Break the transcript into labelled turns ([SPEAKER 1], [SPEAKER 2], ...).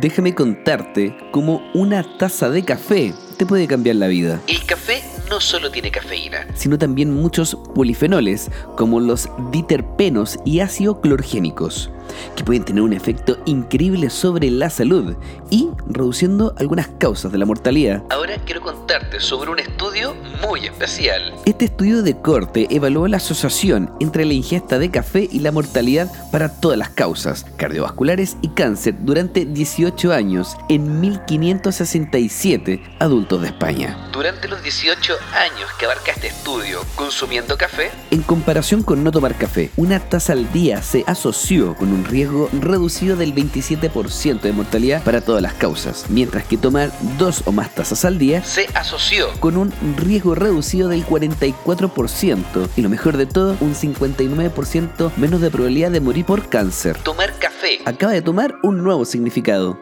[SPEAKER 1] Déjame contarte cómo una taza de café te puede cambiar la vida.
[SPEAKER 2] El café no solo tiene cafeína,
[SPEAKER 1] sino también muchos polifenoles como los diterpenos y ácido clorgénicos, que pueden tener un efecto increíble sobre la salud y reduciendo algunas causas de la mortalidad.
[SPEAKER 2] Ahora quiero contarte sobre un estudio muy especial.
[SPEAKER 1] Este estudio de corte evaluó la asociación entre la ingesta de café y la mortalidad para todas las causas cardiovasculares y cáncer durante 18 años en 1567 adultos de España.
[SPEAKER 2] Durante los 18 años que abarca este estudio consumiendo café,
[SPEAKER 1] en comparación con no tomar café, una taza al día se asoció con un riesgo reducido del 27% de mortalidad para todas las causas, mientras que tomar dos o más tazas al día
[SPEAKER 2] se asoció
[SPEAKER 1] con un riesgo reducido del 44% y lo mejor de todo, un 59% menos de probabilidad de morir por cáncer.
[SPEAKER 2] Tomar café
[SPEAKER 1] acaba de tomar un nuevo significado.